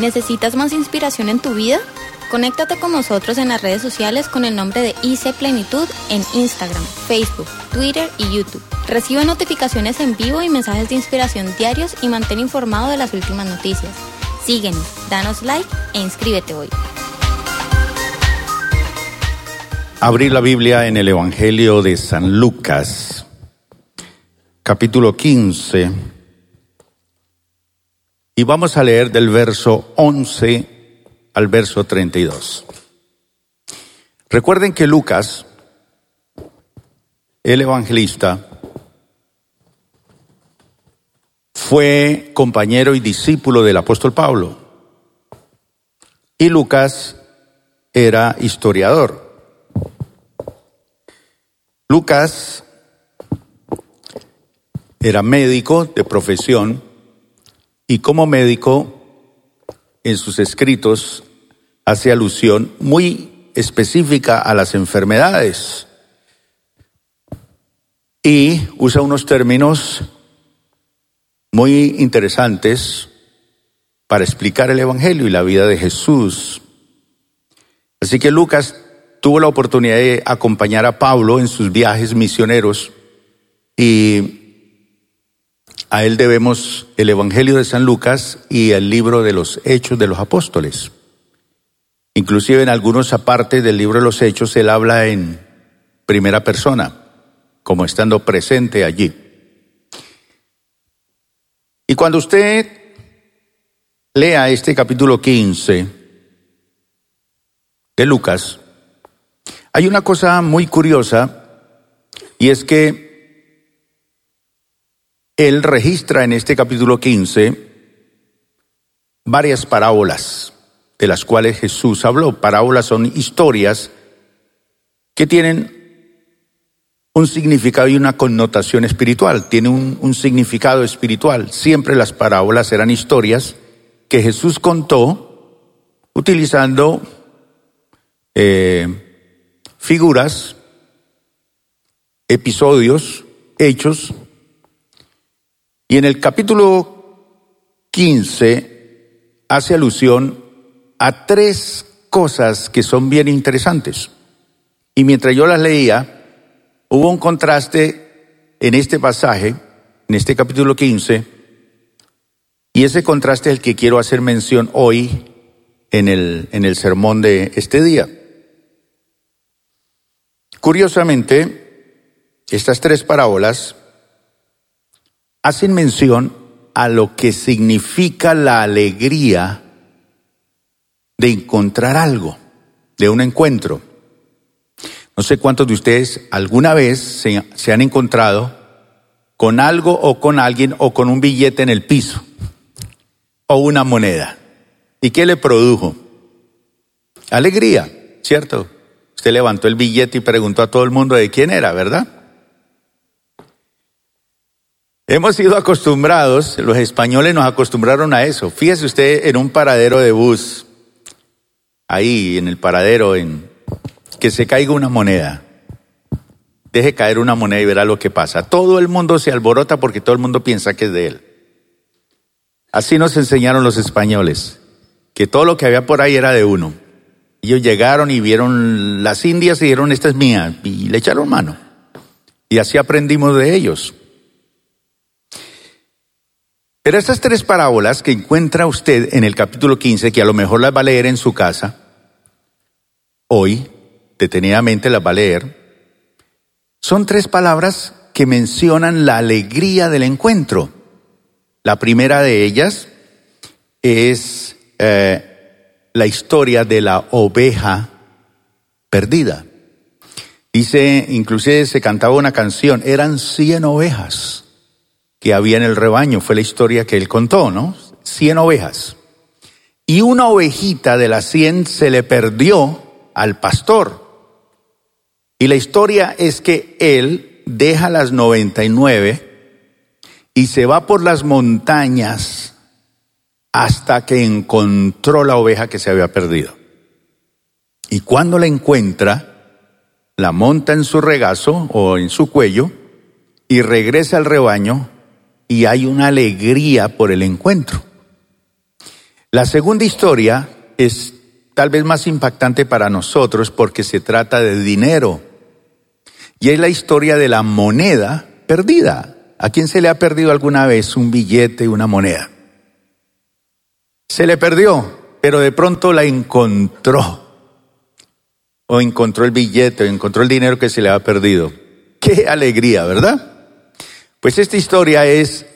¿Necesitas más inspiración en tu vida? Conéctate con nosotros en las redes sociales con el nombre de IC Plenitud en Instagram, Facebook, Twitter y YouTube. Recibe notificaciones en vivo y mensajes de inspiración diarios y mantén informado de las últimas noticias. Síguenos, danos like e inscríbete hoy. Abrir la Biblia en el Evangelio de San Lucas, capítulo 15, y vamos a leer del verso 11 al verso 32. Recuerden que Lucas, el evangelista, fue compañero y discípulo del apóstol Pablo. Y Lucas era historiador. Lucas era médico de profesión y como médico en sus escritos hace alusión muy específica a las enfermedades y usa unos términos muy interesantes para explicar el Evangelio y la vida de Jesús. Así que Lucas tuvo la oportunidad de acompañar a Pablo en sus viajes misioneros y a él debemos el Evangelio de San Lucas y el libro de los Hechos de los Apóstoles. Inclusive en algunos apartes del libro de los Hechos él habla en primera persona, como estando presente allí. Y cuando usted lea este capítulo 15 de Lucas, hay una cosa muy curiosa y es que él registra en este capítulo 15 varias parábolas de las cuales Jesús habló. Parábolas son historias que tienen un significado y una connotación espiritual, tienen un, un, significado espiritual. Siempre las parábolas eran historias que Jesús contó utilizando eh, figuras, episodios, hechos. Y en el capítulo 15 hace alusión a tres cosas que son bien interesantes. Y mientras yo las leía, hubo un contraste en este pasaje, en este capítulo 15, y ese contraste es el que quiero hacer mención hoy en el, en el sermón de este día. Curiosamente, estas tres parábolas hacen mención a lo que significa la alegría de encontrar algo, de un encuentro. No sé cuántos de ustedes alguna vez se, han encontrado con algo o con alguien o con un billete en el piso o una moneda. ¿Y qué le produjo? Alegría, ¿cierto? Usted levantó el billete y preguntó a todo el mundo de quién era, ¿verdad? Hemos sido acostumbrados, los españoles nos acostumbraron a eso. Fíjese usted en un paradero de bus, ahí en el paradero, en que se caiga una moneda. Deje caer una moneda y verá lo que pasa. Todo el mundo se alborota porque todo el mundo piensa que es de él. Así nos enseñaron los españoles, que todo lo que había por ahí era de uno. Ellos llegaron y vieron las indias y dijeron, esta es mía, y le echaron mano. Y así aprendimos de ellos. Pero estas tres parábolas que encuentra usted en el capítulo 15, que a lo mejor las va a leer en su casa, hoy, detenidamente las va a leer, son tres palabras que mencionan la alegría del encuentro. La primera de ellas es eh, la historia de la oveja perdida. Dice, inclusive se cantaba una canción, eran cien ovejas que había en el rebaño, fue la historia que él contó, ¿no? Cien ovejas. Y una ovejita de las cien se le perdió al pastor. Y la historia es que él deja las noventa y nueve y se va por las montañas hasta que encontró la oveja que se había perdido. Y cuando la encuentra, la monta en su regazo o en su cuello y regresa al rebaño y hay una alegría por el encuentro. La segunda historia es tal vez más impactante para nosotros porque se trata de dinero. Y es la historia de la moneda perdida. ¿A quién se le ha perdido alguna vez un billete, una moneda? Se le perdió, pero de pronto la encontró. O encontró el billete, o encontró el dinero que se le ha perdido. Qué alegría, ¿verdad? Pues esta historia es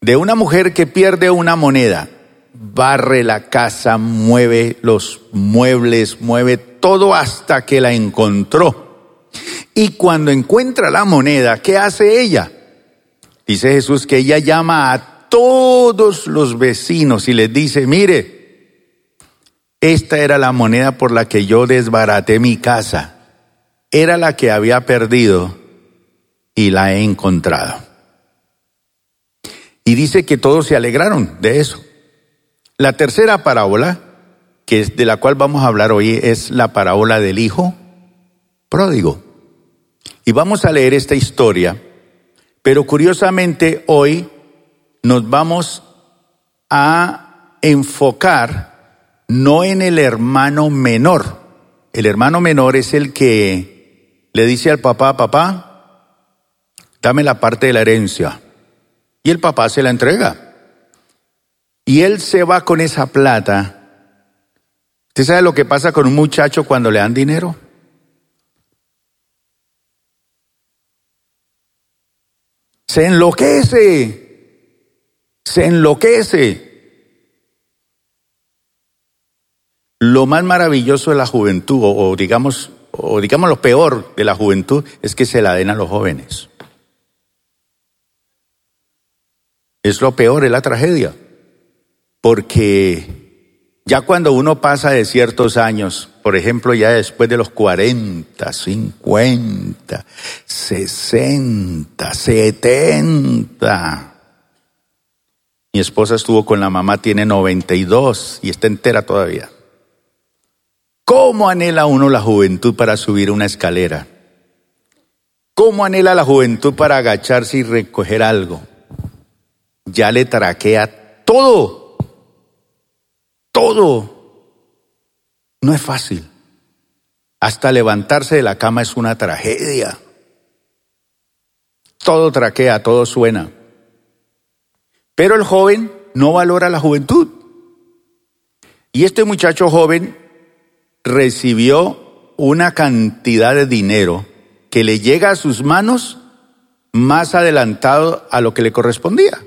de una mujer que pierde una moneda, barre la casa, mueve los muebles, mueve todo hasta que la encontró. Y cuando encuentra la moneda, ¿qué hace ella? Dice Jesús que ella llama a todos los vecinos y les dice, mire, esta era la moneda por la que yo desbaraté mi casa. Era la que había perdido y la he encontrado. Y dice que todos se alegraron de eso. La tercera parábola, que es de la cual vamos a hablar hoy, es la parábola del hijo pródigo. Y vamos a leer esta historia, pero curiosamente hoy nos vamos a enfocar no en el hermano menor. El hermano menor es el que le dice al papá, papá, dame la parte de la herencia. Y el papá se la entrega. Y él se va con esa plata. ¿Usted sabe lo que pasa con un muchacho cuando le dan dinero? se enloquece, se enloquece. Lo más maravilloso de la juventud, o, digamos, o digamos lo peor de la juventud, es que se la den a los jóvenes. Es lo peor, es la tragedia. Porque ya cuando uno pasa de ciertos años, por ejemplo, ya después de los 40, 50, 60, 70. Mi esposa estuvo con la mamá, tiene 92 y está entera todavía. ¿Cómo anhela uno la juventud para subir una escalera? ¿Cómo anhela la juventud para agacharse y recoger algo? Ya le traquea todo todo no es fácil. Hasta levantarse de la cama es una tragedia. Todo traquea, todo suena. Pero el joven no valora la juventud. Y este muchacho joven recibió una cantidad de dinero que le llega a sus manos más adelantado a lo que le correspondía,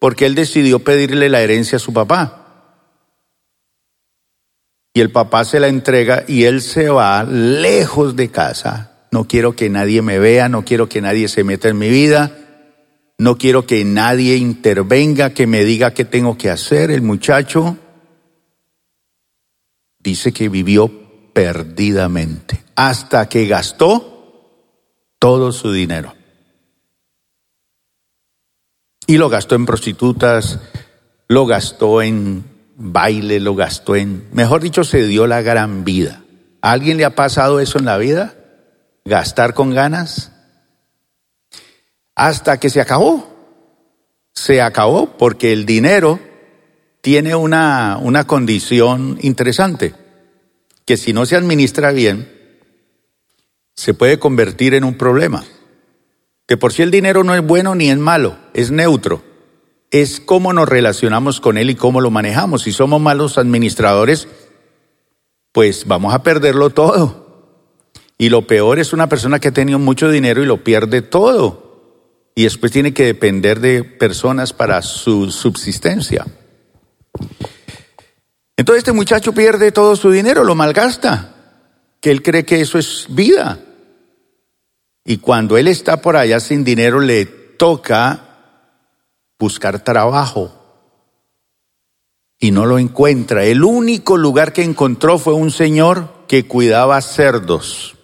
porque él decidió pedirle la herencia a su papá y el papá se la entrega y él se va lejos de casa. No quiero que nadie me vea, no quiero que nadie se meta en mi vida, no quiero que nadie intervenga, que me diga qué tengo que hacer. El muchacho dice que vivió perdidamente hasta que gastó todo su dinero. Y lo gastó en prostitutas, lo gastó en baile, lo gastó en, mejor dicho, se dio la gran vida. ¿A alguien le ha pasado eso en la vida? ¿Gastar con ganas? Hasta que se acabó. Se acabó porque el dinero tiene una, una condición interesante, que si no se administra bien, se puede convertir en un problema. Que por si el dinero no es bueno ni es malo, es neutro es cómo nos relacionamos con Él y cómo lo manejamos. Si somos malos administradores, pues vamos a perderlo todo. Y lo peor es una persona que ha tenido mucho dinero y lo pierde todo. Y después tiene que depender de personas para su subsistencia. Entonces este muchacho pierde todo su dinero, lo malgasta, que él cree que eso es vida. Y cuando él está por allá sin dinero, le toca buscar trabajo y no lo encuentra. El único lugar que encontró fue un señor que cuidaba cerdos.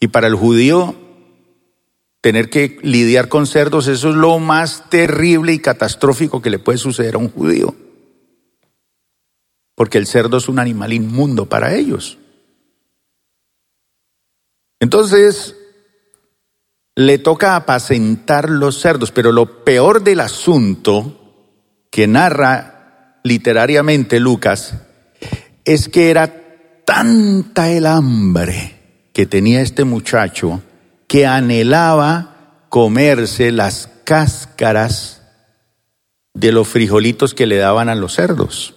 Y para el judío, tener que lidiar con cerdos, eso es lo más terrible y catastrófico que le puede suceder a un judío. Porque el cerdo es un animal inmundo para ellos. Entonces, le toca apacentar los cerdos, pero lo peor del asunto que narra literariamente Lucas, es que era tanta el hambre que tenía este muchacho que anhelaba comerse las cáscaras de los frijolitos que le daban a los cerdos.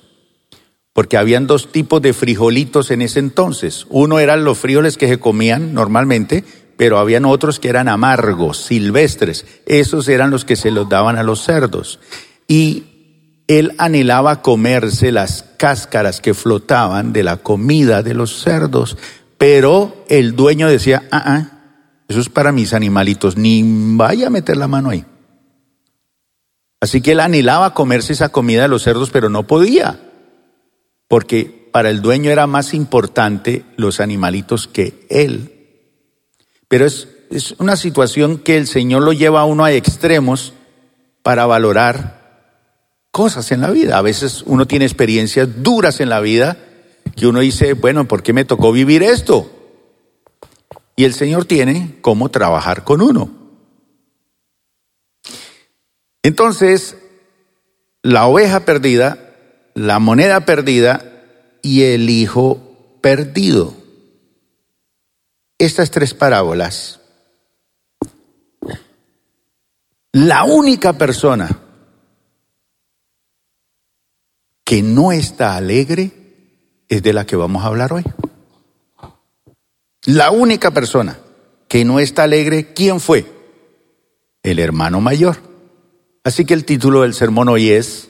Porque habían dos tipos de frijolitos en ese entonces. Uno eran los frijoles que se comían normalmente, pero habían otros que eran amargos, silvestres. Esos eran los que se los daban a los cerdos. Y él anhelaba comerse las cáscaras que flotaban de la comida de los cerdos, pero el dueño decía, ah, ah, eso es para mis animalitos, ni vaya a meter la mano ahí. Así que él anhelaba comerse esa comida de los cerdos, pero no podía, porque para el dueño era más importante los animalitos que él. Pero es, es una situación que el Señor lo lleva a uno a extremos para valorar cosas en la vida. A veces uno tiene experiencias duras en la vida que uno dice, bueno, ¿por qué me tocó vivir esto? Y el Señor tiene cómo trabajar con uno. Entonces, la oveja perdida, la moneda perdida y el hijo perdido estas tres parábolas, la única persona que no está alegre es de la que vamos a hablar hoy. La única persona que no está alegre, ¿quién fue? El hermano mayor. Así que el título del sermón hoy es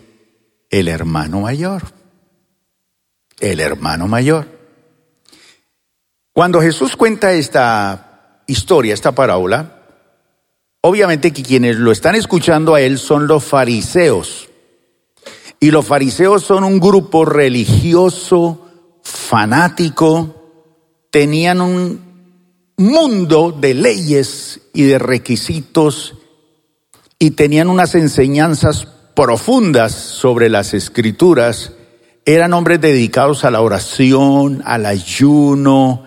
El hermano mayor. El hermano mayor. Cuando Jesús cuenta esta historia, esta parábola, obviamente que quienes lo están escuchando a él son los fariseos. Y los fariseos son un grupo religioso, fanático, tenían un mundo de leyes y de requisitos y tenían unas enseñanzas profundas sobre las escrituras. Eran hombres dedicados a la oración, al ayuno,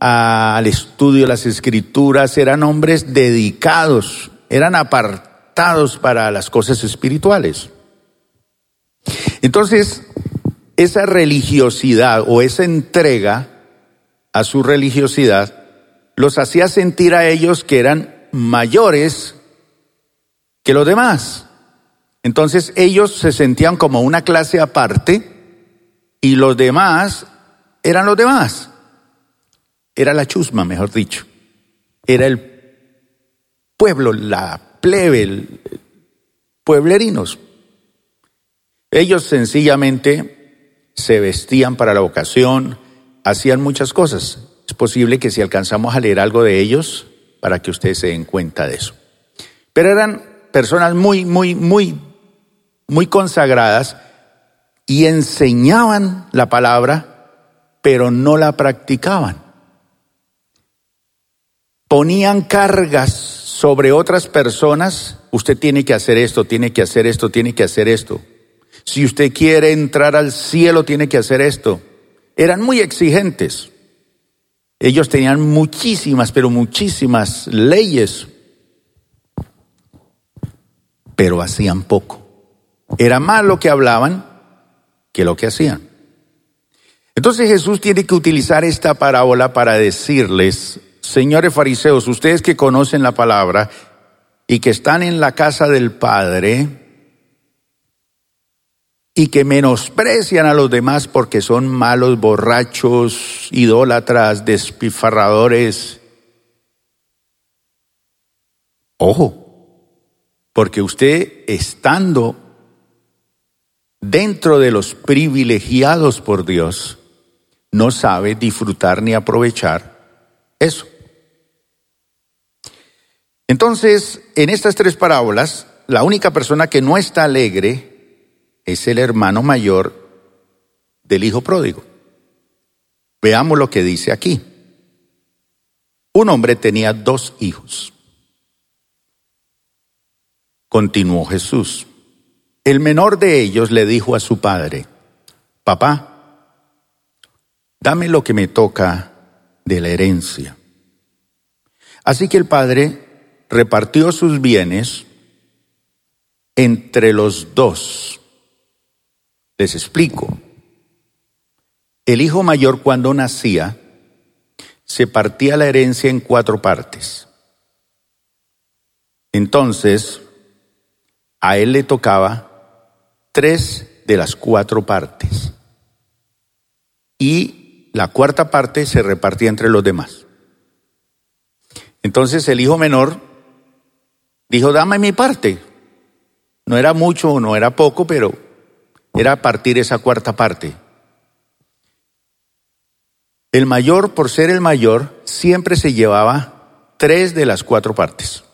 al estudio de las escrituras, eran hombres dedicados, eran apartados para las cosas espirituales. Entonces, esa religiosidad o esa entrega a su religiosidad los hacía sentir a ellos que eran mayores que los demás. Entonces ellos se sentían como una clase aparte y los demás eran los demás. Era la chusma, mejor dicho. Era el pueblo, la plebe, pueblerinos. Ellos sencillamente se vestían para la ocasión, hacían muchas cosas. Es posible que si alcanzamos a leer algo de ellos, para que ustedes se den cuenta de eso. Pero eran personas muy, muy, muy, muy consagradas y enseñaban la palabra, pero no la practicaban ponían cargas sobre otras personas, usted tiene que hacer esto, tiene que hacer esto, tiene que hacer esto. Si usted quiere entrar al cielo, tiene que hacer esto. Eran muy exigentes. Ellos tenían muchísimas, pero muchísimas leyes, pero hacían poco. Era más lo que hablaban que lo que hacían. Entonces Jesús tiene que utilizar esta parábola para decirles señores fariseos, ustedes que conocen la palabra y que están en la casa del Padre y que menosprecian a los demás porque son malos, borrachos, idólatras, despifarradores. Ojo, porque usted estando dentro de los privilegiados por Dios, no sabe disfrutar ni aprovechar eso. Entonces, en estas tres parábolas, la única persona que no está alegre es el hermano mayor del hijo pródigo. Veamos lo que dice aquí. Un hombre tenía dos hijos. Continuó Jesús. El menor de ellos le dijo a su padre, papá, dame lo que me toca de la herencia. Así que el padre repartió sus bienes entre los dos. Les explico. El hijo mayor cuando nacía se partía la herencia en cuatro partes. Entonces, a él le tocaba tres de las cuatro partes. Y la cuarta parte se repartía entre los demás. Entonces el hijo menor dijo, dame mi parte. No era mucho, no era poco, pero era partir esa cuarta parte. El mayor, por ser el mayor, siempre se llevaba tres de las cuatro partes.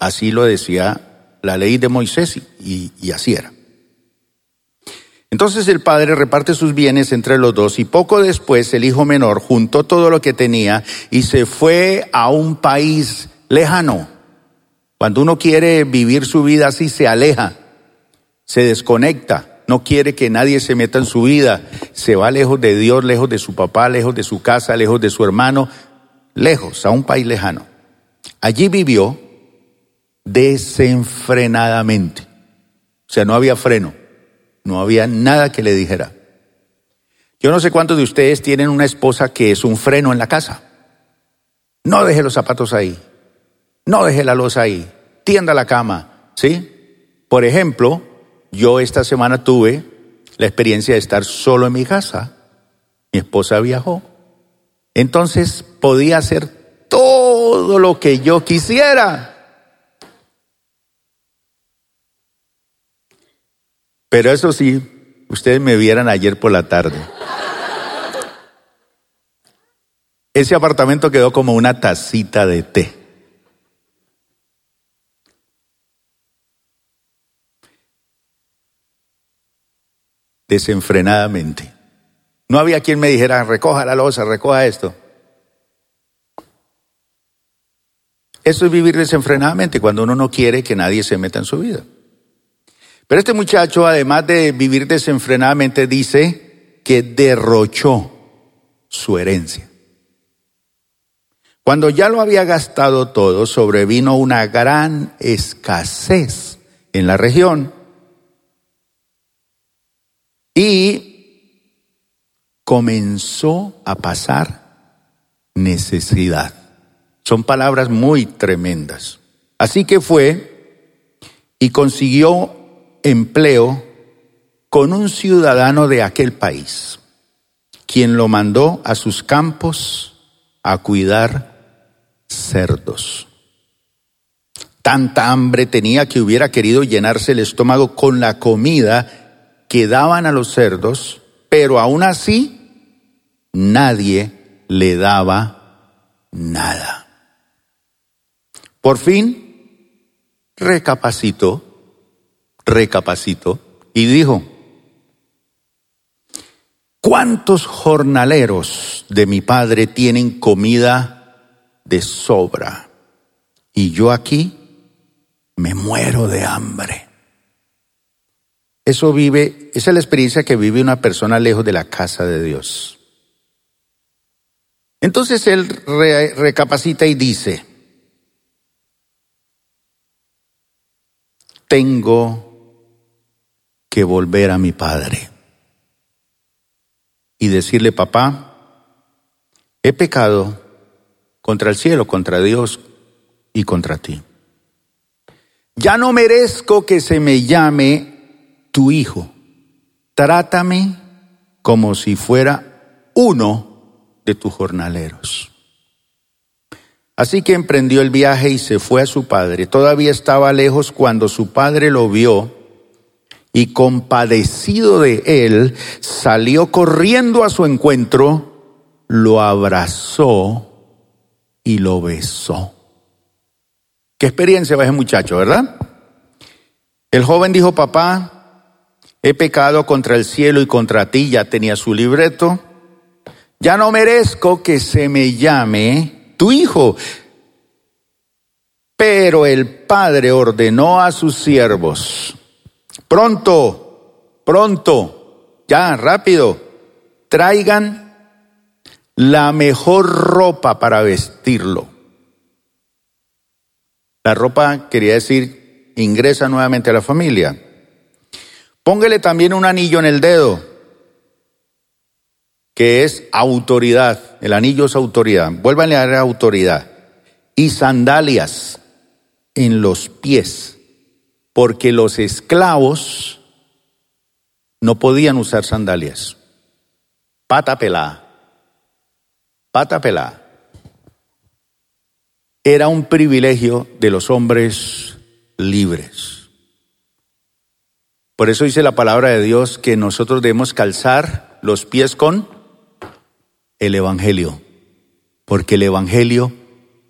Así lo decía la ley de Moisés y, y así era. Entonces el padre reparte sus bienes entre los dos y poco después el hijo menor juntó todo lo que tenía y se fue a un país lejano. Cuando uno quiere vivir su vida así, se aleja, se desconecta no quiere que nadie se meta en su vida, se va lejos de Dios, lejos de su papá, lejos de su casa, lejos de su hermano, lejos, a un país lejano. Allí vivió desenfrenadamente. O sea, no había freno, no había nada que le dijera. Yo no sé cuántos de ustedes tienen una esposa que es un freno en la casa. No deje los zapatos ahí, no deje la losa ahí, tienda la cama, ¿sí? Por ejemplo, yo esta semana tuve la experiencia de estar solo en mi casa. Mi esposa viajó. Entonces podía hacer todo lo que yo quisiera. Pero eso sí, ustedes me vieran ayer por la tarde. Ese apartamento quedó como una tacita de té. Desenfrenadamente. No había quien me dijera, recoja la losa, recoja esto. Eso es vivir desenfrenadamente cuando uno no quiere que nadie se meta en su vida. Pero este muchacho, además de vivir desenfrenadamente, dice que derrochó su herencia. Cuando ya lo había gastado todo, sobrevino una gran escasez en la región y comenzó a pasar necesidad. Son palabras muy tremendas. Así que fue y consiguió empleo con un ciudadano de aquel país, quien lo mandó a sus campos a cuidar cerdos. Tanta hambre tenía que hubiera querido llenarse el estómago con la comida que daban a los cerdos, pero aún así nadie le daba nada. Por fin recapacitó, recapacitó y dijo, ¿cuántos jornaleros de mi padre tienen comida de sobra? Y yo aquí me muero de hambre. Eso vive, esa es la experiencia que vive una persona lejos de la casa de Dios. Entonces él recapacita y dice, tengo que volver a mi padre y decirle, papá, he pecado contra el cielo, contra Dios y contra ti. Ya no merezco que se me llame tu hijo, trátame como si fuera uno de tus jornaleros. Así que emprendió el viaje y se fue a su padre. Todavía estaba lejos cuando su padre lo vio y compadecido de él, salió corriendo a su encuentro, lo abrazó y lo besó. Qué experiencia va ese muchacho, ¿verdad? El joven dijo, papá, he pecado contra el cielo y contra ti, ya tenía su libreto, ya no merezco que se me llame tu hijo. Pero el padre ordenó a sus siervos, pronto, pronto, ya, rápido, traigan la mejor ropa para vestirlo. La ropa quería decir, ingresa nuevamente a la familia Póngale también un anillo en el dedo, que es autoridad. El anillo es autoridad. Vuélvanle a dar autoridad. Y sandalias en los pies, porque los esclavos no podían usar sandalias. Pata pelada. Pata pelada. Era un privilegio de los hombres libres. Por eso dice la palabra de Dios que nosotros debemos calzar los pies con el Evangelio, porque el Evangelio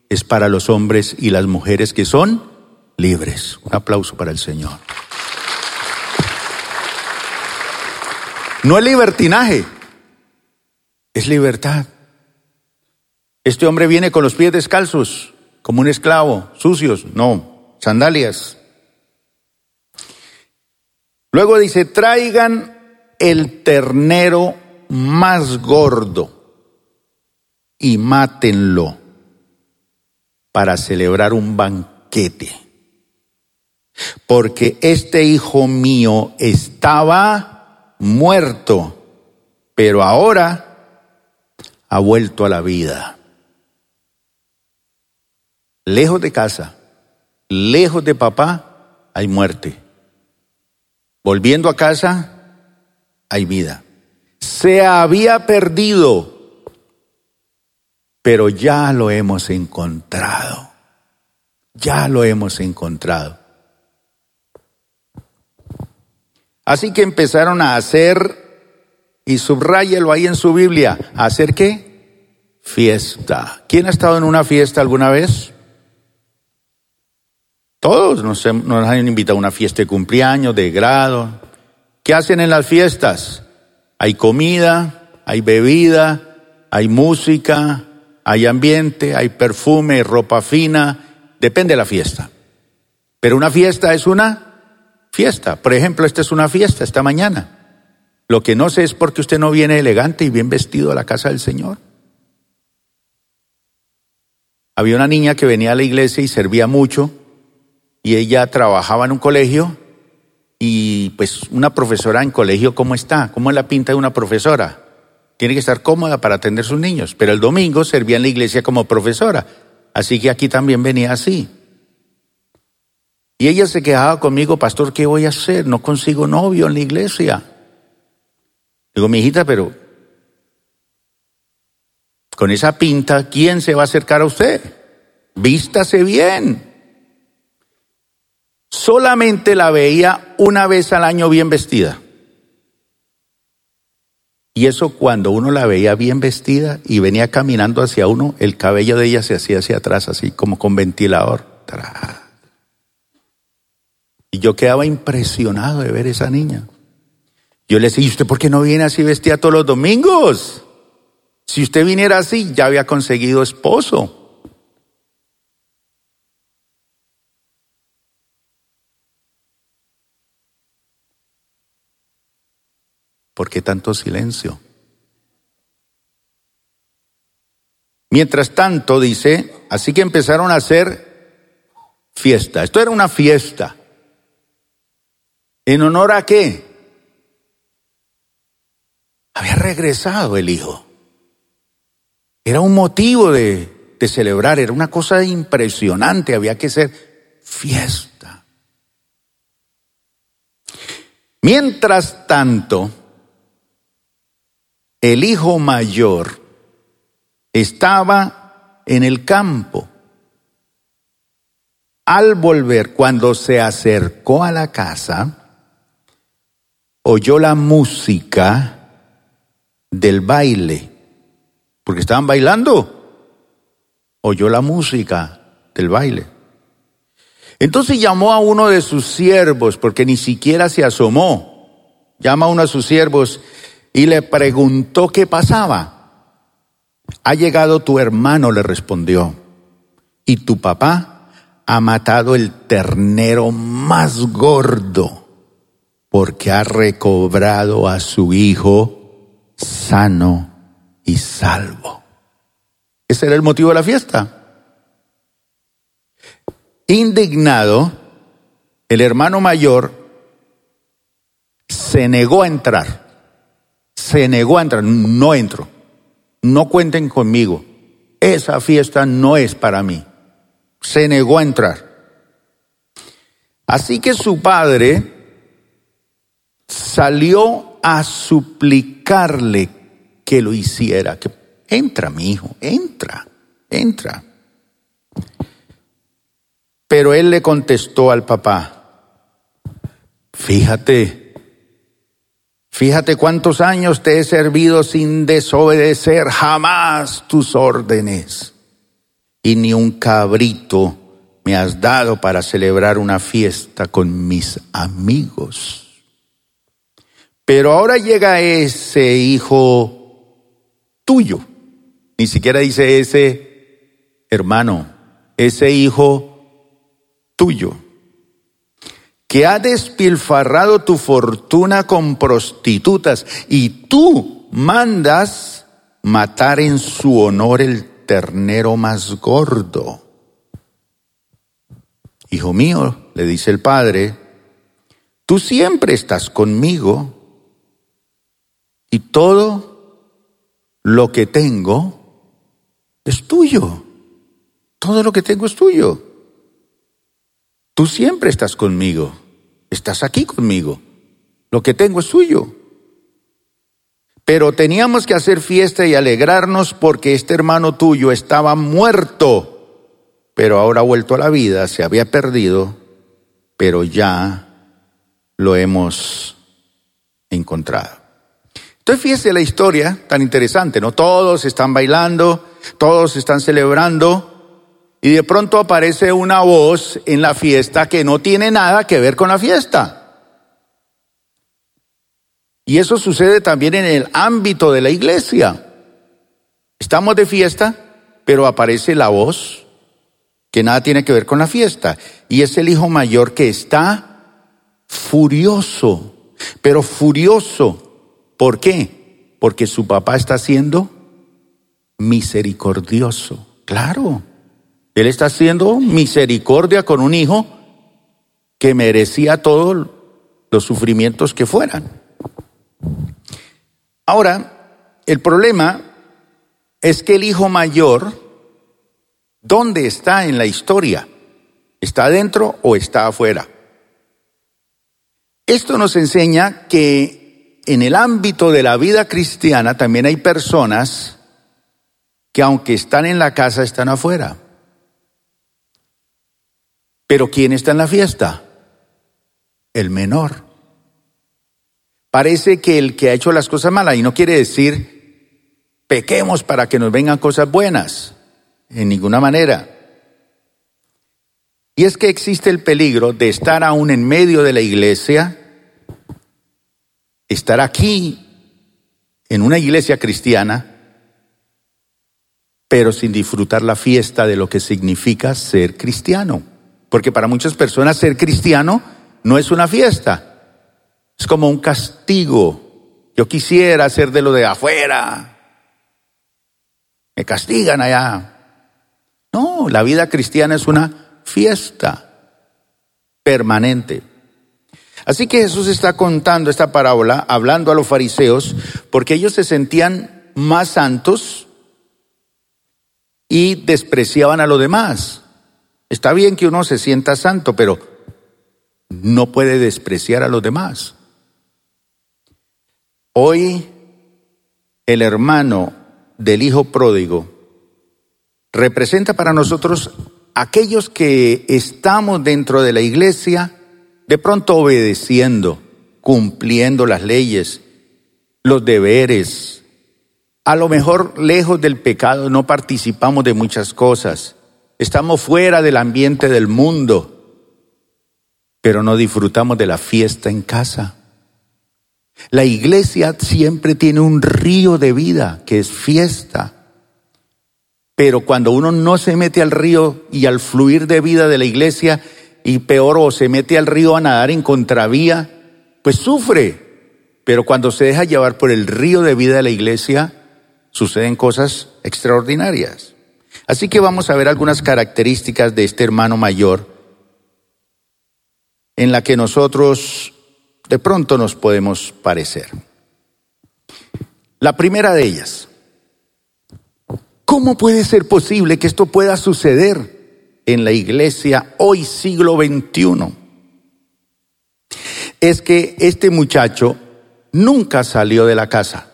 es para los hombres y las mujeres que son libres. Un aplauso para el Señor. No es libertinaje, es libertad. Este hombre viene con los pies descalzos, como un esclavo, sucios, no, sandalias. Luego dice, traigan el ternero más gordo y mátenlo para celebrar un banquete. Porque este hijo mío estaba muerto, pero ahora ha vuelto a la vida. Lejos de casa, lejos de papá, hay muerte. Volviendo a casa, hay vida. Se había perdido, pero ya lo hemos encontrado. Ya lo hemos encontrado. Así que empezaron a hacer, y subráyelo ahí en su Biblia, ¿a hacer qué? Fiesta. ¿Quién ha estado en una fiesta alguna vez? Todos nos, han invitado a una fiesta de cumpleaños, de grado. ¿Qué hacen en las fiestas? Hay comida, hay bebida, hay música, hay ambiente, hay perfume, ropa fina, depende de la fiesta. Pero una fiesta es una fiesta. Por ejemplo, esta es una fiesta esta mañana. Lo que no sé es por qué usted no viene elegante y bien vestido a la casa del Señor. Había una niña que venía a la iglesia y servía mucho y ella trabajaba en un colegio y pues una profesora en colegio, ¿cómo está? ¿Cómo es la pinta de una profesora? Tiene que estar cómoda para atender sus niños, pero el domingo servía en la iglesia como profesora, así que aquí también venía así. Y ella se quejaba conmigo, pastor, ¿qué voy a hacer? No consigo novio en la iglesia. Digo, mi hijita, pero con esa pinta, ¿quién se va a acercar a usted? Vístase bien solamente la veía una vez al año bien vestida. Y eso cuando uno la veía bien vestida y venía caminando hacia uno, el cabello de ella se hacía hacia atrás, así como con ventilador. Y yo quedaba impresionado de ver esa niña. Yo le decía, ¿y usted por qué no viene así vestida todos los domingos? Si usted viniera así, ya había conseguido esposo. ¿Por qué tanto silencio? Mientras tanto, dice, así que empezaron a hacer fiesta. Esto era una fiesta. ¿En honor a qué? Había regresado el hijo. Era un motivo de, celebrar, era una cosa impresionante, había que ser fiesta. Mientras tanto, el hijo mayor estaba en el campo. Al volver, cuando se acercó a la casa, oyó la música del baile, porque estaban bailando. Oyó la música del baile. Entonces llamó a uno de sus siervos, porque ni siquiera se asomó. Llama a uno de sus siervos y le preguntó qué pasaba. Ha llegado tu hermano, le respondió, y tu papá ha matado el ternero más gordo porque ha recobrado a su hijo sano y salvo. Ese era el motivo de la fiesta. Indignado, el hermano mayor se negó a entrar. Se negó a entrar. No entro. No cuenten conmigo. Esa fiesta no es para mí. Se negó a entrar. Así que su padre salió a suplicarle que lo hiciera, que entra, mi hijo, entra, entra. Pero él le contestó al papá, fíjate, fíjate cuántos años te he servido sin desobedecer jamás tus órdenes, y ni un cabrito me has dado para celebrar una fiesta con mis amigos. Pero ahora llega ese hijo tuyo. Ni siquiera dice ese hermano, ese hijo tuyo, que ha despilfarrado tu fortuna con prostitutas y tú mandas matar en su honor el ternero más gordo. Hijo mío, le dice el padre, tú siempre estás conmigo y todo lo que tengo es tuyo. Todo lo que tengo es tuyo. Tú siempre estás conmigo. Estás aquí conmigo. Lo que tengo es tuyo. Pero teníamos que hacer fiesta y alegrarnos porque este hermano tuyo estaba muerto, pero ahora ha vuelto a la vida, se había perdido, pero ya lo hemos encontrado. Entonces fíjese la historia tan interesante, ¿no? Todos están bailando, todos están celebrando y de pronto aparece una voz en la fiesta que no tiene nada que ver con la fiesta. Y eso sucede también en el ámbito de la iglesia. Estamos de fiesta, pero aparece la voz que nada tiene que ver con la fiesta. Y es el hijo mayor que está furioso, pero furioso ¿Por qué? Porque su papá está siendo misericordioso. Claro, él está haciendo misericordia con un hijo que merecía todos los sufrimientos que fueran. Ahora, el problema es que el hijo mayor, ¿dónde está en la historia? ¿Está adentro o está afuera? Esto nos enseña que en el ámbito de la vida cristiana también hay personas que aunque están en la casa, están afuera. Pero ¿quién está en la fiesta? El menor. Parece que el que ha hecho las cosas malas, y no quiere decir pequemos para que nos vengan cosas buenas, en ninguna manera. Y es que existe el peligro de estar aún en medio de la iglesia estar aquí en una iglesia cristiana, pero sin disfrutar la fiesta de lo que significa ser cristiano. Porque para muchas personas ser cristiano no es una fiesta, es como un castigo. Yo quisiera ser de lo de afuera, me castigan allá. No, la vida cristiana es una fiesta permanente. Así que Jesús está contando esta parábola, hablando a los fariseos, porque ellos se sentían más santos y despreciaban a los demás. Está bien que uno se sienta santo, pero no puede despreciar a los demás. Hoy el hermano del hijo pródigo representa para nosotros aquellos que estamos dentro de la iglesia, de pronto obedeciendo, cumpliendo las leyes, los deberes. A lo mejor lejos del pecado no participamos de muchas cosas. Estamos fuera del ambiente del mundo, pero no disfrutamos de la fiesta en casa. La iglesia siempre tiene un río de vida que es fiesta. Pero cuando uno no se mete al río y al fluir de vida de la iglesia, y peor o se mete al río a nadar en contravía, pues sufre. Pero cuando se deja llevar por el río de vida de la iglesia, suceden cosas extraordinarias. Así que vamos a ver algunas características de este hermano mayor en la que nosotros de pronto nos podemos parecer. La primera de ellas, ¿cómo puede ser posible que esto pueda suceder en la iglesia hoy siglo XXI? Es que este muchacho nunca salió de la casa.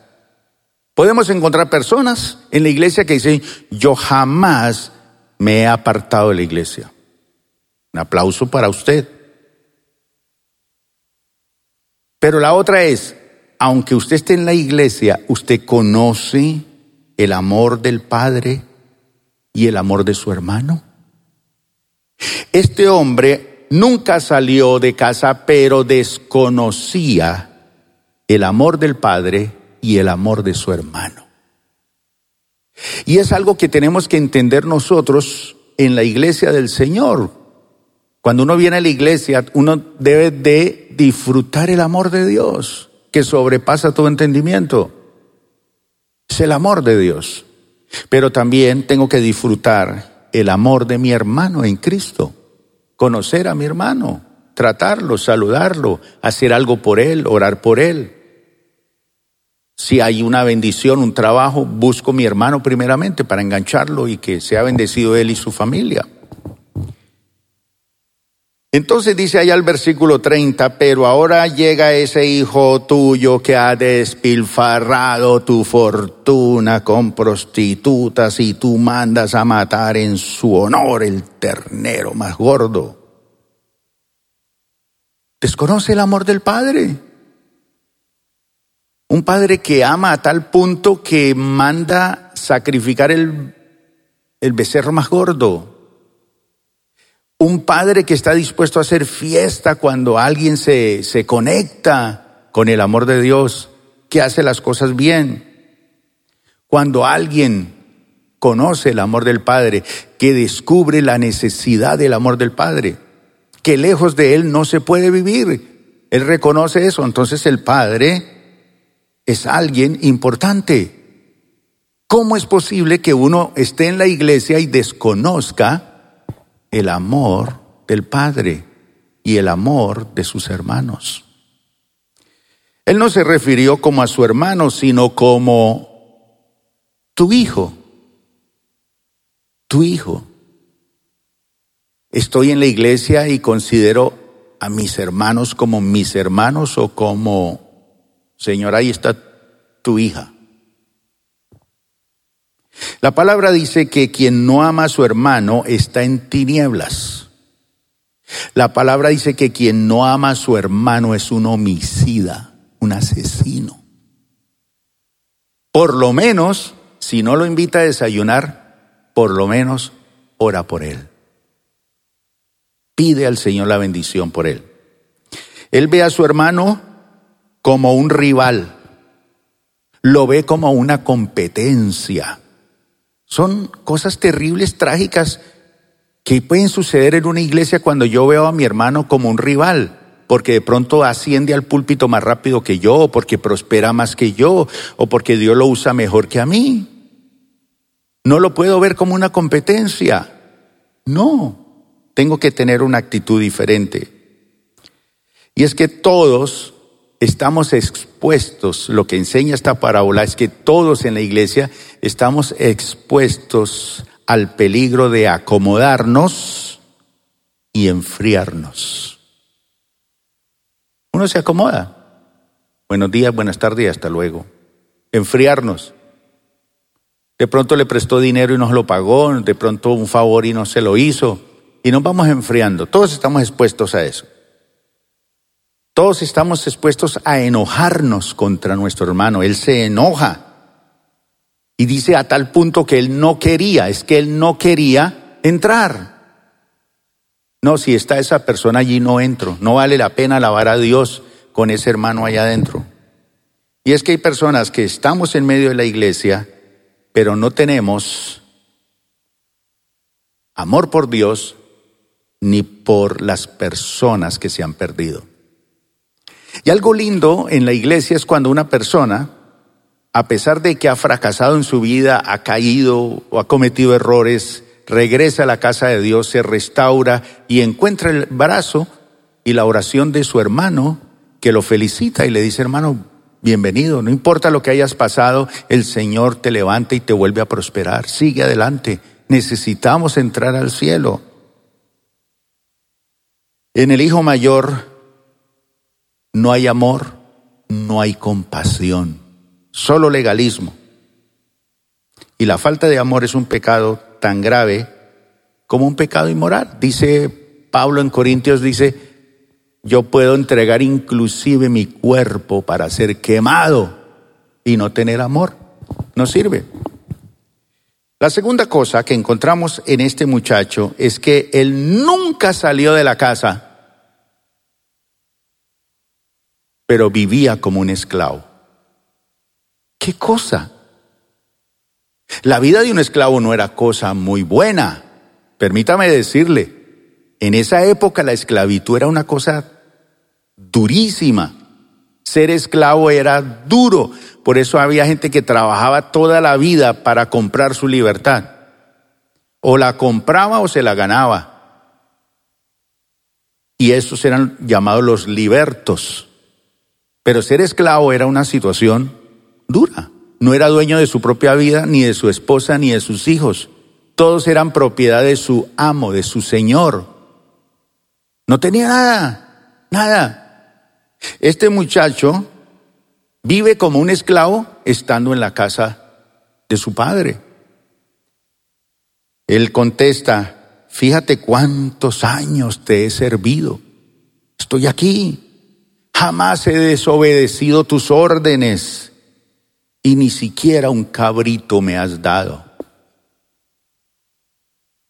Podemos encontrar personas en la iglesia que dicen, yo jamás me he apartado de la iglesia. Un aplauso para usted. Pero la otra es, aunque usted esté en la iglesia, usted conoce el amor del Padre y el amor de su hermano. Este hombre nunca salió de casa, pero desconocía el amor del Padre y el amor de su hermano. Y es algo que tenemos que entender nosotros en la iglesia del Señor. Cuando uno viene a la iglesia, uno debe de disfrutar el amor de Dios, que sobrepasa todo entendimiento. Es el amor de Dios. Pero también tengo que disfrutar el amor de mi hermano en Cristo. Conocer a mi hermano, tratarlo, saludarlo, hacer algo por él, orar por él. Si hay una bendición, un trabajo, busco a mi hermano primeramente para engancharlo y que sea bendecido él y su familia. Entonces dice allá el versículo 30, pero ahora llega ese hijo tuyo que ha despilfarrado tu fortuna con prostitutas y tú mandas a matar en su honor el ternero más gordo. Desconoce el amor del Padre. Un padre que ama a tal punto que manda sacrificar el, el becerro más gordo un padre que está dispuesto a hacer fiesta cuando alguien se, se conecta con el amor de Dios, que hace las cosas bien. Cuando alguien conoce el amor del Padre, que descubre la necesidad del amor del Padre, que lejos de Él no se puede vivir. Él reconoce eso. Entonces el Padre es alguien importante. ¿Cómo es posible que uno esté en la iglesia y desconozca el amor del Padre y el amor de sus hermanos. Él no se refirió como a su hermano, sino como tu hijo, tu hijo. Estoy en la iglesia y considero a mis hermanos como mis hermanos o como, Señor, ahí está tu hija. La palabra dice que quien no ama a su hermano está en tinieblas. La palabra dice que quien no ama a su hermano es un homicida, un asesino. Por lo menos, si no lo invita a desayunar, por lo menos ora por él. Pide al Señor la bendición por él. Él ve a su hermano como un rival, lo ve como una competencia. Son cosas terribles, trágicas, que pueden suceder en una iglesia cuando yo veo a mi hermano como un rival, porque de pronto asciende al púlpito más rápido que yo, o porque prospera más que yo, o porque Dios lo usa mejor que a mí. No lo puedo ver como una competencia. No, tengo que tener una actitud diferente. Y es que todos estamos expuestos, lo que enseña esta parábola es que todos en la iglesia estamos expuestos al peligro de acomodarnos y enfriarnos. Uno se acomoda. Buenos días, buenas tardes y hasta luego. Enfriarnos. De pronto le prestó dinero y nos lo pagó, de pronto un favor y no se lo hizo. Y nos vamos enfriando. Todos estamos expuestos a eso. Todos estamos expuestos a enojarnos contra nuestro hermano. Él se enoja. Y dice a tal punto que él no quería, es que él no quería entrar. No, si está esa persona allí no entro. No vale la pena alabar a Dios con ese hermano allá adentro. Y es que hay personas que estamos en medio de la iglesia, pero no tenemos amor por Dios ni por las personas que se han perdido. Y algo lindo en la iglesia es cuando una persona, a pesar de que ha fracasado en su vida, ha caído o ha cometido errores, regresa a la casa de Dios, se restaura y encuentra el brazo y la oración de su hermano que lo felicita y le dice, hermano, bienvenido, no importa lo que hayas pasado, el Señor te levanta y te vuelve a prosperar, sigue adelante, necesitamos entrar al cielo. En el hijo mayor no hay amor, no hay compasión, solo legalismo. Y la falta de amor es un pecado tan grave como un pecado inmoral. Dice Pablo en Corintios, dice, yo puedo entregar inclusive mi cuerpo para ser quemado y no tener amor. No sirve. La segunda cosa que encontramos en este muchacho es que él nunca salió de la casa, pero vivía como un esclavo. ¿Qué cosa? La vida de un esclavo no era cosa muy buena. Permítame decirle, en esa época la esclavitud era una cosa durísima. Ser esclavo era duro. Por eso había gente que trabajaba toda la vida para comprar su libertad. O la compraba o se la ganaba. Y esos eran llamados los libertos. Pero ser esclavo era una situación dura. No era dueño de su propia vida, ni de su esposa, ni de sus hijos. Todos eran propiedad de su amo, de su señor. No tenía nada, nada. Este muchacho vive como un esclavo estando en la casa de su padre. Él contesta, fíjate cuántos años te he servido. Estoy aquí. Jamás he desobedecido tus órdenes y ni siquiera un cabrito me has dado.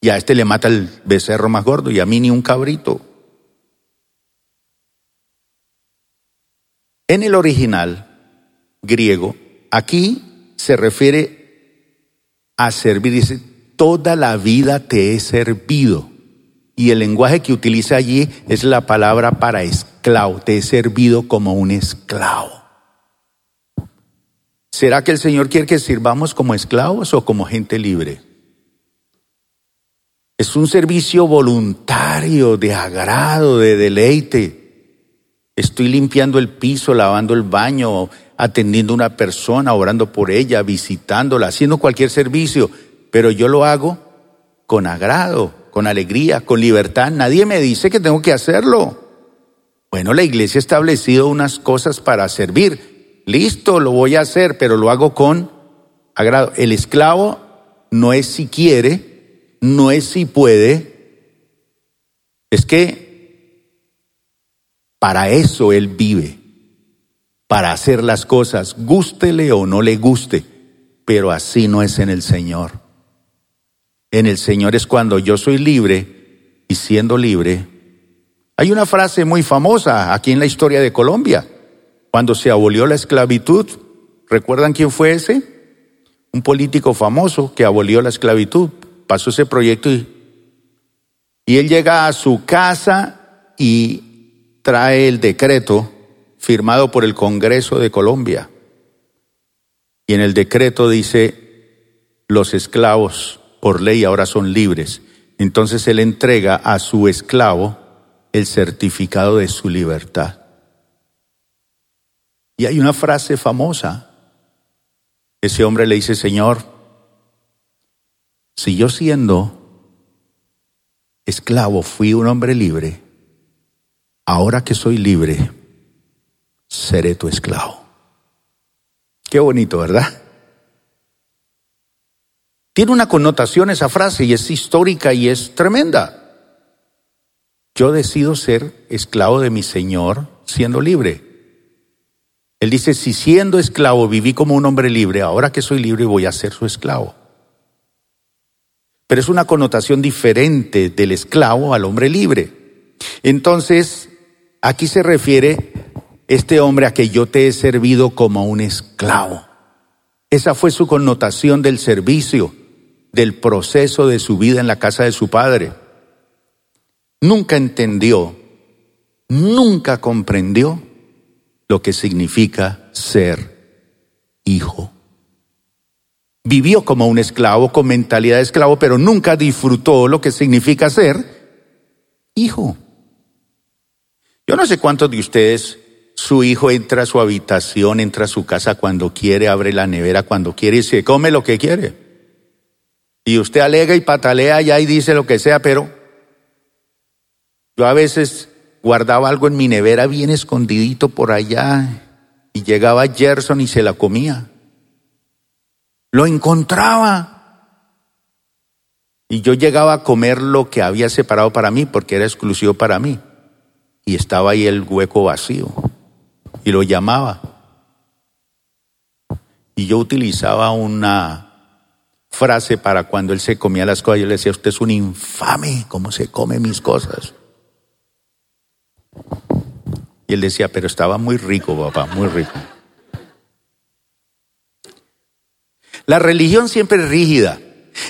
Y a este le mata el becerro más gordo y a mí ni un cabrito. En el original griego, aquí se refiere a servir, dice, toda la vida te he servido. Y el lenguaje que utiliza allí es la palabra para esclavo, te he servido como un esclavo. ¿Será que el Señor quiere que sirvamos como esclavos o como gente libre? Es un servicio voluntario, de agrado, de deleite. Estoy limpiando el piso, lavando el baño, atendiendo a una persona, orando por ella, visitándola, haciendo cualquier servicio, pero yo lo hago con agrado, con alegría, con libertad. Nadie me dice que tengo que hacerlo. Bueno, la iglesia ha establecido unas cosas para servir. Listo, lo voy a hacer, pero lo hago con agrado. El esclavo no es si quiere, no es si puede, es que para eso Él vive, para hacer las cosas, gústele o no le guste, pero así no es en el Señor. En el Señor es cuando yo soy libre y siendo libre. Hay una frase muy famosa aquí en la historia de Colombia, cuando se abolió la esclavitud. ¿Recuerdan quién fue ese? Un político famoso que abolió la esclavitud. Pasó ese proyecto y, y él llega a su casa y trae el decreto firmado por el Congreso de Colombia. Y en el decreto dice, los esclavos por ley ahora son libres. Entonces él entrega a su esclavo el certificado de su libertad. Y hay una frase famosa. Ese hombre le dice, Señor, si yo siendo esclavo fui un hombre libre, ahora que soy libre, seré tu esclavo. Qué bonito, ¿verdad? Tiene una connotación esa frase y es histórica y es tremenda. Yo decido ser esclavo de mi Señor siendo libre. Él dice, si siendo esclavo viví como un hombre libre, ahora que soy libre voy a ser su esclavo. Pero es una connotación diferente del esclavo al hombre libre. Entonces, Aquí se refiere este hombre a que yo te he servido como un esclavo. Esa fue su connotación del servicio, del proceso de su vida en la casa de su padre. Nunca entendió, nunca comprendió lo que significa ser hijo. Vivió como un esclavo, con mentalidad de esclavo, pero nunca disfrutó lo que significa ser hijo. Yo no sé cuántos de ustedes su hijo entra a su habitación, entra a su casa cuando quiere, abre la nevera cuando quiere y se come lo que quiere. Y usted alega y patalea ya y dice lo que sea, pero yo a veces guardaba algo en mi nevera bien escondidito por allá y llegaba Gerson y se la comía. Lo encontraba. Y yo llegaba a comer lo que había separado para mí porque era exclusivo para mí. Y estaba ahí el hueco vacío. Y lo llamaba. Y yo utilizaba una frase para cuando él se comía las cosas. Yo le decía, usted es un infame, ¿cómo se come mis cosas? Y él decía, pero estaba muy rico, papá, muy rico. La religión siempre es rígida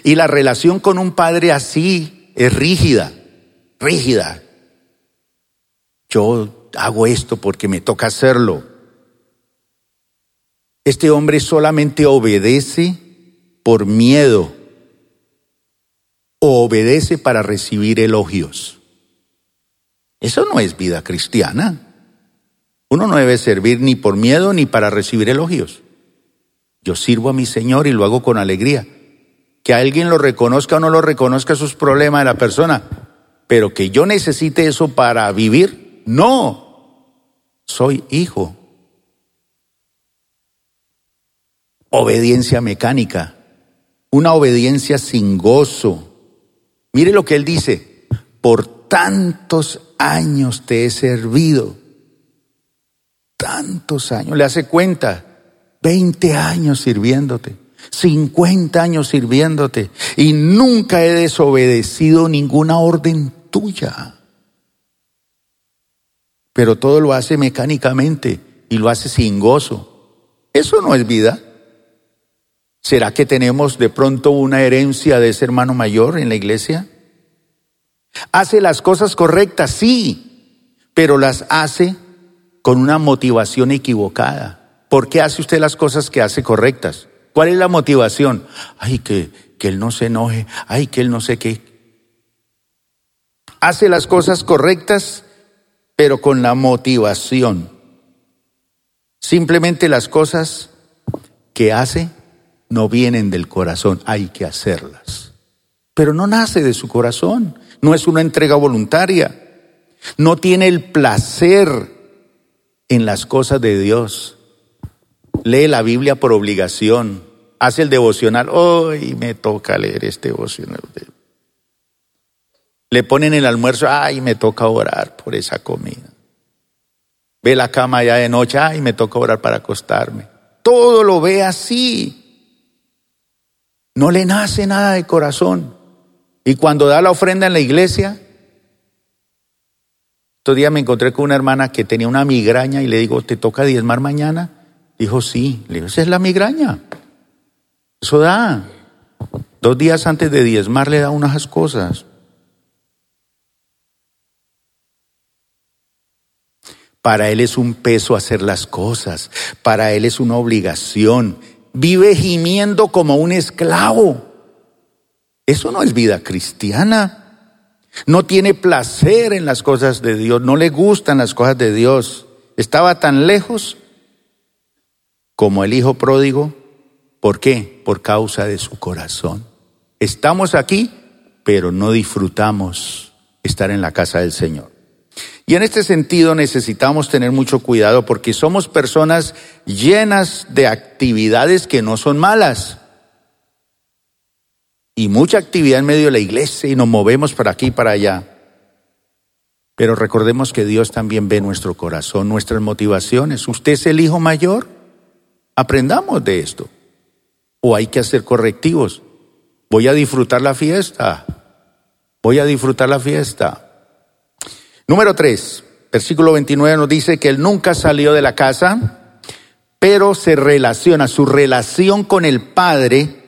y la relación con un padre así es rígida, rígida. Yo hago esto porque me toca hacerlo. Este hombre solamente obedece por miedo o obedece para recibir elogios. Eso no es vida cristiana. Uno no debe servir ni por miedo ni para recibir elogios. Yo sirvo a mi Señor y lo hago con alegría. Que alguien lo reconozca o no lo reconozca, eso es problema de la persona. Pero que yo necesite eso para vivir, no. Soy hijo. Obediencia mecánica. Una obediencia sin gozo. Mire lo que él dice. Por tantos años te he servido. Tantos años. Le hace cuenta 20 años sirviéndote, 50 años sirviéndote y nunca he desobedecido ninguna orden tuya. Pero todo lo hace mecánicamente y lo hace sin gozo. Eso no es vida. ¿Será que tenemos de pronto una herencia de ese hermano mayor en la iglesia? Hace las cosas correctas, sí, pero las hace con una motivación equivocada. ¿Por qué hace usted las cosas que hace correctas? ¿Cuál es la motivación? Ay, que, que él no se enoje, ay, que él no sé qué. Hace las cosas correctas, pero con la motivación. Simplemente las cosas que hace no vienen del corazón, hay que hacerlas. Pero no nace de su corazón, no es una entrega voluntaria, no tiene el placer en las cosas de Dios lee la Biblia por obligación, hace el devocional, hoy me toca leer este devocional. Le ponen el almuerzo, ay, me toca orar por esa comida. Ve la cama ya de noche, ay, me toca orar para acostarme. Todo lo ve así. No le nace nada de corazón. Y cuando da la ofrenda en la iglesia, estos días me encontré con una hermana que tenía una migraña y le digo, ¿te toca diezmar mañana? Dijo, sí. Le dijo, esa es la migraña. Eso da. Dos días antes de diezmar le da unas cosas. Para él es un peso hacer las cosas. Para él es una obligación. Vive gimiendo como un esclavo. Eso no es vida cristiana. No tiene placer en las cosas de Dios. No le gustan las cosas de Dios. Estaba tan lejos como el hijo pródigo. ¿Por qué? Por causa de su corazón. Estamos aquí, pero no disfrutamos estar en la casa del Señor. Y en este sentido necesitamos tener mucho cuidado porque somos personas llenas de actividades que no son malas. Y mucha actividad en medio de la iglesia y nos movemos para aquí y para allá. Pero recordemos que Dios también ve nuestro corazón, nuestras motivaciones. ¿Usted es el hijo mayor? Aprendamos de esto. O hay que hacer correctivos. Voy a disfrutar la fiesta. Voy a disfrutar la fiesta. Número tres, versículo 29 nos dice que él nunca salió de la casa, pero se relaciona, su relación con el Padre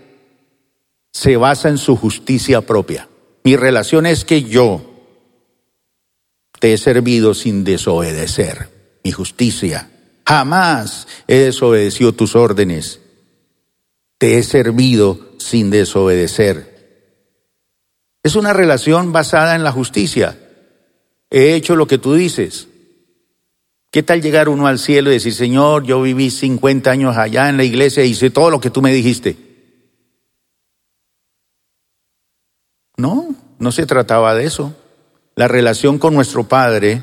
se basa en su justicia propia. Mi relación es que yo te he servido sin desobedecer. Mi justicia Jamás he desobedecido tus órdenes. Te he servido sin desobedecer. Es una relación basada en la justicia. He hecho lo que tú dices. ¿Qué tal llegar uno al cielo y decir, Señor, yo viví 50 años allá en la iglesia y hice todo lo que tú me dijiste? No, no se trataba de eso. La relación con nuestro Padre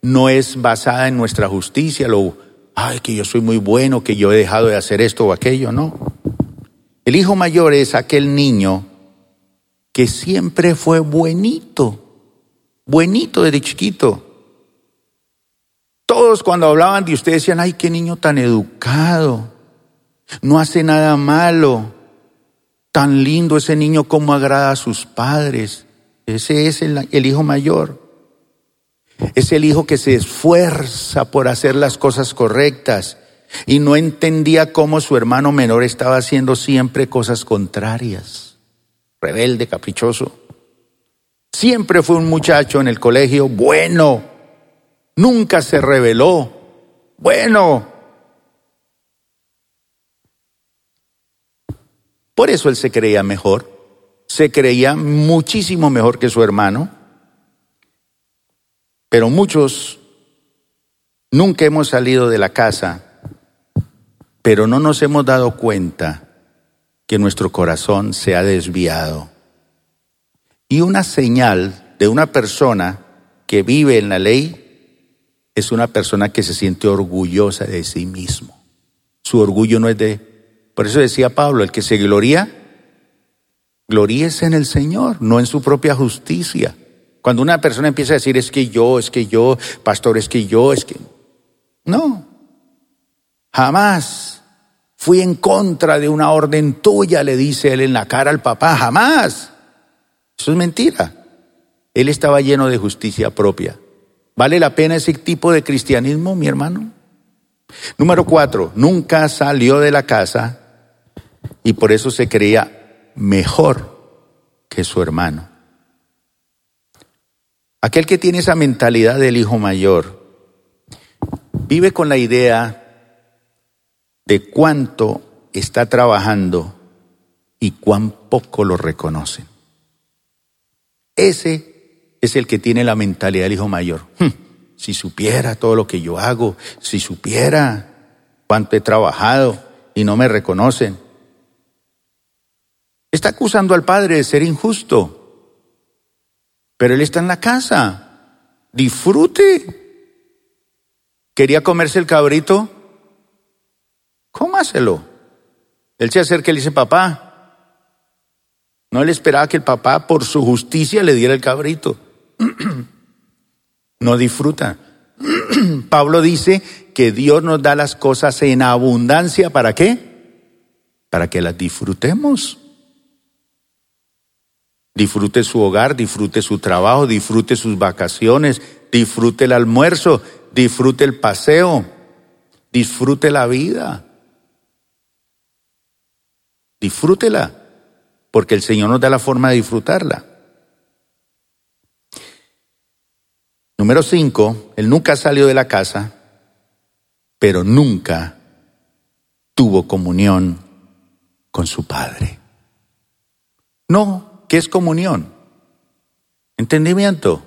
no es basada en nuestra justicia, lo, ay, que yo soy muy bueno, que yo he dejado de hacer esto o aquello, no. El hijo mayor es aquel niño que siempre fue buenito, buenito desde chiquito. Todos cuando hablaban de usted decían, ay, qué niño tan educado, no hace nada malo, tan lindo ese niño como agrada a sus padres. Ese es el, el hijo mayor. Es el hijo que se esfuerza por hacer las cosas correctas y no entendía cómo su hermano menor estaba haciendo siempre cosas contrarias. Rebelde, caprichoso. Siempre fue un muchacho en el colegio bueno. Nunca se rebeló. Bueno. Por eso él se creía mejor. Se creía muchísimo mejor que su hermano. Pero muchos nunca hemos salido de la casa pero no nos hemos dado cuenta que nuestro corazón se ha desviado. Y una señal de una persona que vive en la ley es una persona que se siente orgullosa de sí mismo. Su orgullo no es de... Por eso decía Pablo, el que se gloria, gloríese en el Señor, no en su propia justicia. Cuando una persona empieza a decir, es que yo, es que yo, pastor, es que yo, es que... No, Jamás fui en contra de una orden tuya, le dice él en la cara al papá, jamás. Eso es mentira. Él estaba lleno de justicia propia. ¿Vale la pena ese tipo de cristianismo, mi hermano? Número cuatro, nunca salió de la casa y por eso se creía mejor que su hermano. Aquel que tiene esa mentalidad del hijo mayor vive con la idea de cuánto está trabajando y cuán poco lo reconocen. Ese es el que tiene la mentalidad del hijo mayor. Hmm, si supiera todo lo que yo hago, si supiera cuánto he trabajado y no me reconocen. Está acusando al padre de ser injusto, pero él está en la casa. Disfrute. ¿Quería comerse el cabrito? Cómaselo. Él se acerca y le dice, papá. No le esperaba que el papá por su justicia le diera el cabrito. no disfruta. Pablo dice que Dios nos da las cosas en abundancia. ¿Para qué? Para que las disfrutemos. Disfrute su hogar, disfrute su trabajo, disfrute sus vacaciones, disfrute el almuerzo, disfrute el paseo, disfrute la vida. Disfrútela, porque el Señor nos da la forma de disfrutarla. Número cinco, él nunca salió de la casa, pero nunca tuvo comunión con su Padre. No, ¿qué es comunión? Entendimiento.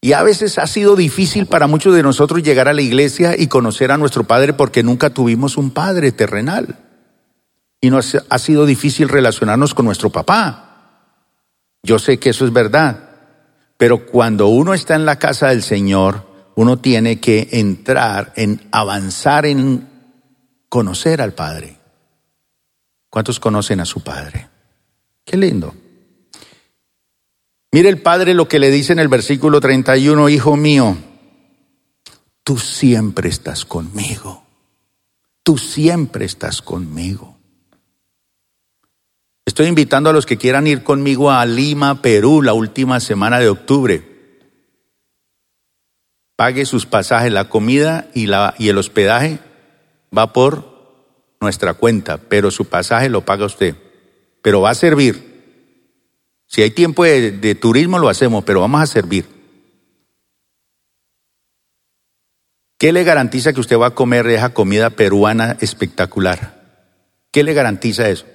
Y a veces ha sido difícil para muchos de nosotros llegar a la iglesia y conocer a nuestro Padre porque nunca tuvimos un Padre terrenal y nos ha sido difícil relacionarnos con nuestro papá. Yo sé que eso es verdad, pero cuando uno está en la casa del Señor, uno tiene que entrar en avanzar en conocer al Padre. ¿Cuántos conocen a su Padre? Qué lindo. Mire el Padre lo que le dice en el versículo 31, Hijo mío, tú siempre estás conmigo. Tú siempre estás conmigo. Estoy invitando a los que quieran ir conmigo a Lima, Perú, la última semana de octubre. Pague sus pasajes, la comida y, la, y el hospedaje va por nuestra cuenta, pero su pasaje lo paga usted. Pero va a servir. Si hay tiempo de, de turismo lo hacemos, pero vamos a servir. ¿Qué le garantiza que usted va a comer esa comida peruana espectacular? ¿Qué le garantiza eso?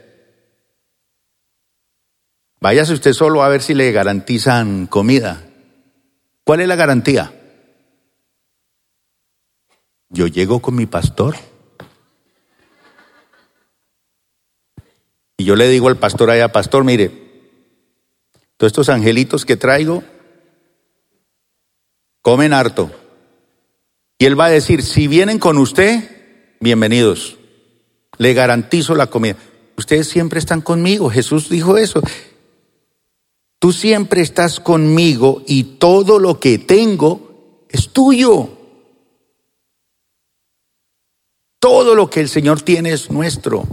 Váyase usted solo a ver si le garantizan comida. ¿Cuál es la garantía? yo llego con mi pastor. Y yo le digo al pastor allá, pastor, mire, todos estos angelitos que traigo comen harto. Y él va a decir, si vienen con usted, bienvenidos. Le garantizo la comida. Ustedes siempre están conmigo. Jesús dijo eso. Tú siempre estás conmigo y todo lo que tengo es tuyo. Todo lo que el Señor tiene es nuestro.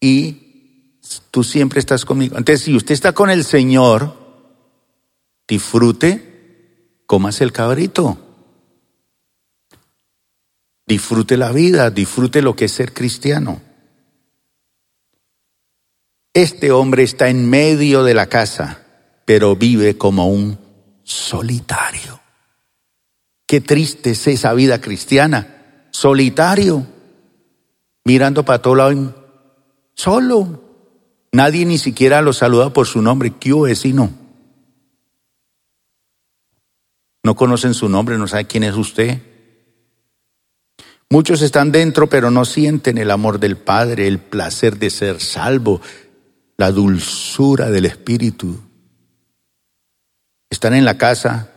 Y tú siempre estás conmigo. Entonces, si usted está con el Señor, disfrute, comas el cabrito. Disfrute la vida, disfrute lo que es ser cristiano. Este hombre está en medio de la casa, pero vive como un solitario. Qué triste es esa vida cristiana solitario, mirando para todo lado, solo. Nadie ni siquiera lo saluda por su nombre. ¿Qué vecino? No conocen su nombre, no sabe quién es usted. Muchos están dentro, pero no sienten el amor del Padre, el placer de ser salvo, la dulzura del Espíritu. Están en la casa,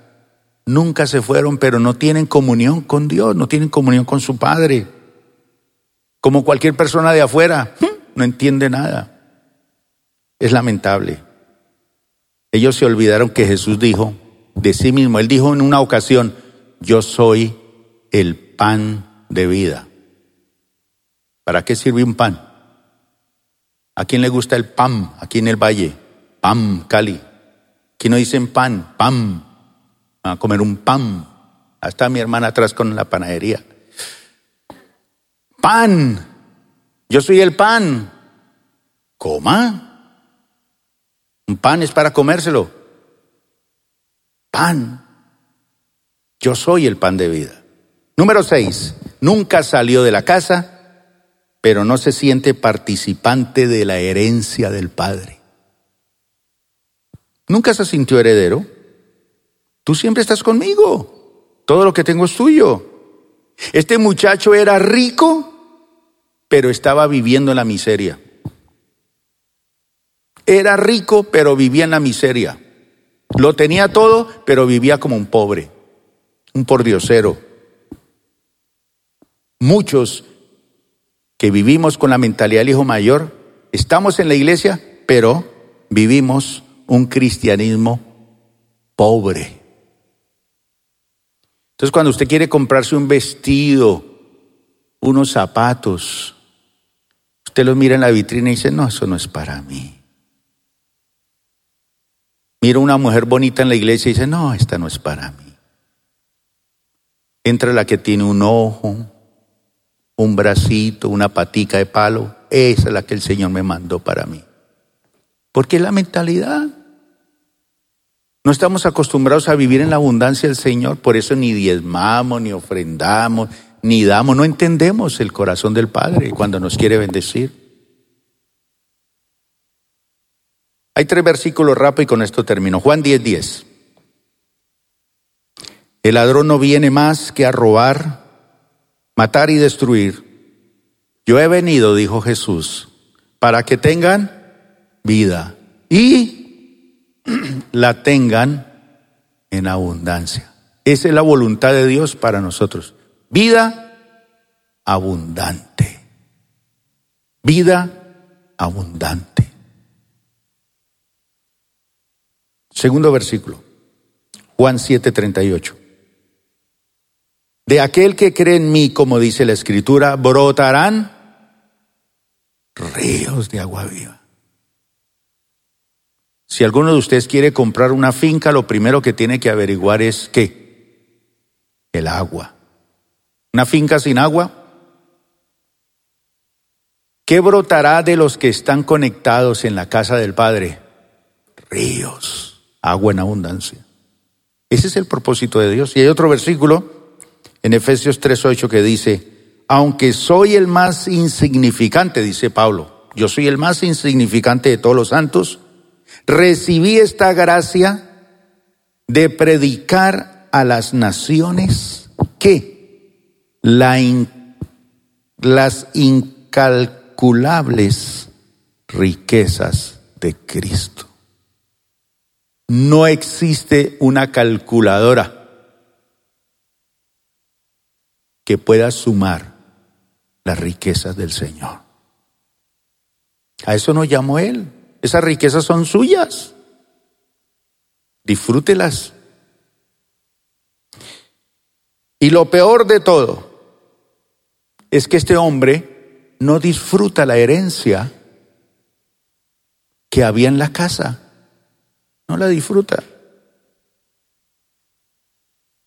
nunca se fueron, pero no tienen comunión con Dios, no tienen comunión con su Padre. Como cualquier persona de afuera, no entiende nada. Es lamentable. Ellos se olvidaron que Jesús dijo de sí mismo, Él dijo en una ocasión, yo soy el pan de vida. ¿Para qué sirve un pan? ¿A quién le gusta el pan aquí en el valle? Pan, Cali. Aquí no dicen pan, pan a comer un pan. Hasta mi hermana atrás con la panadería. Pan. Yo soy el pan. Coma. Un pan es para comérselo. Pan. Yo soy el pan de vida. Número seis. Nunca salió de la casa, pero no se siente participante de la herencia del Padre. Nunca se sintió heredero. Tú siempre estás conmigo. Todo lo que tengo es tuyo. Este muchacho era rico, pero estaba viviendo en la miseria. Era rico, pero vivía en la miseria. Lo tenía todo, pero vivía como un pobre, un pordiosero. Muchos que vivimos con la mentalidad del hijo mayor, estamos en la iglesia, pero vivimos un cristianismo pobre. Entonces cuando usted quiere comprarse un vestido, unos zapatos, usted los mira en la vitrina y dice, no, eso no es para mí. Mira una mujer bonita en la iglesia y dice, no, esta no es para mí. Entra la que tiene un ojo, un bracito, una patica de palo, esa es la que el Señor me mandó para mí. Porque es la mentalidad. No estamos acostumbrados a vivir en la abundancia del Señor, por eso ni diezmamos, ni ofrendamos, ni damos, no entendemos el corazón del Padre cuando nos quiere bendecir. Hay tres versículos rápidos y con esto termino. Juan 10, 10. El ladrón no viene más que a robar, matar y destruir. Yo he venido, dijo Jesús, para que tengan vida y la tengan en abundancia. Esa es la voluntad de Dios para nosotros. Vida abundante. Vida abundante. Segundo versículo. Juan 7:38. De aquel que cree en mí, como dice la escritura, brotarán ríos de agua viva. Si alguno de ustedes quiere comprar una finca, lo primero que tiene que averiguar es qué? El agua. Una finca sin agua. ¿Qué brotará de los que están conectados en la casa del Padre? Ríos, agua en abundancia. Ese es el propósito de Dios. Y hay otro versículo en Efesios 3:8 que dice, aunque soy el más insignificante, dice Pablo, yo soy el más insignificante de todos los santos, recibí esta gracia de predicar a las naciones que la las incalculables riquezas de Cristo. No existe una calculadora que pueda sumar las riquezas del Señor. A eso nos llamó Él. Esas riquezas son suyas. Disfrútelas. Y lo peor de todo es que este hombre no disfruta la herencia que había en la casa. No la disfruta.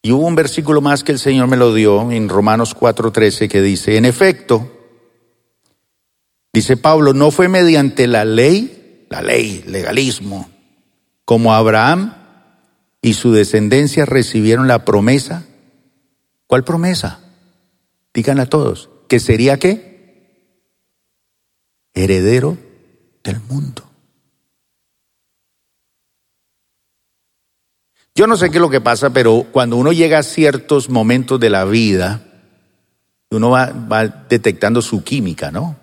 Y hubo un versículo más que el Señor me lo dio en Romanos 4:13 que dice, en efecto, dice Pablo, no fue mediante la ley, la ley, legalismo, como Abraham y su descendencia recibieron la promesa. ¿Cuál promesa? Digan a todos, que sería qué? Heredero del mundo. Yo no sé qué es lo que pasa, pero cuando uno llega a ciertos momentos de la vida, uno va, detectando su química, ¿no?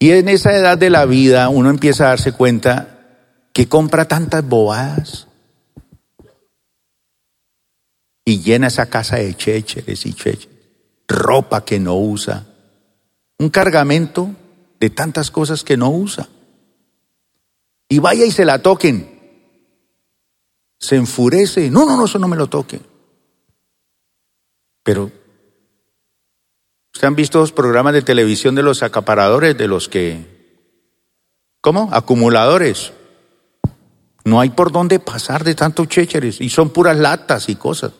Y en esa edad de la vida uno empieza a darse cuenta que compra tantas bobadas y llena esa casa de chécheres y chécheres, ropa que no usa, un cargamento de tantas cosas que no usa. Y vaya y se la toquen se enfurece. No, no, no, eso no me lo toque. Pero, ¿ustedes han visto los programas de televisión de los acaparadores, de los que... ¿Cómo? Acumuladores. No hay por dónde pasar de tantos chécheres y son puras latas y cosas.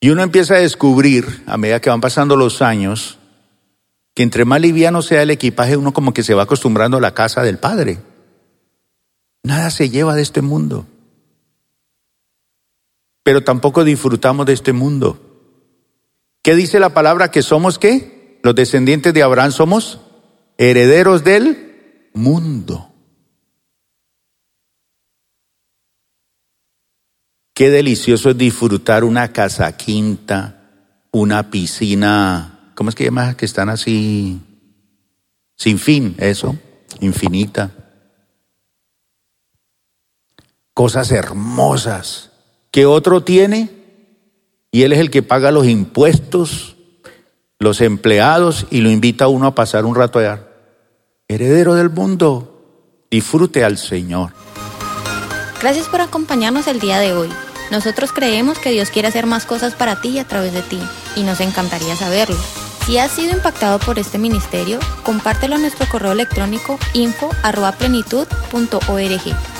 Y uno empieza a descubrir, a medida que van pasando los años, que entre más liviano sea el equipaje, uno como que se va acostumbrando a la casa del padre. Nada se lleva de este mundo. Pero tampoco disfrutamos de este mundo. ¿Qué dice la palabra que somos qué? Los descendientes de Abraham somos herederos del mundo. Qué delicioso es disfrutar una casa quinta, una piscina, ¿cómo es que llama? Que están así, sin fin, eso, infinita cosas hermosas que otro tiene y él es el que paga los impuestos, los empleados y lo invita a uno a pasar un rato allá. Heredero del mundo, disfrute al Señor. Gracias por acompañarnos el día de hoy. Nosotros creemos que Dios quiere hacer más cosas para ti a través de ti y nos encantaría saberlo. Si has sido impactado por este ministerio, compártelo a nuestro correo electrónico info@plenitud.org.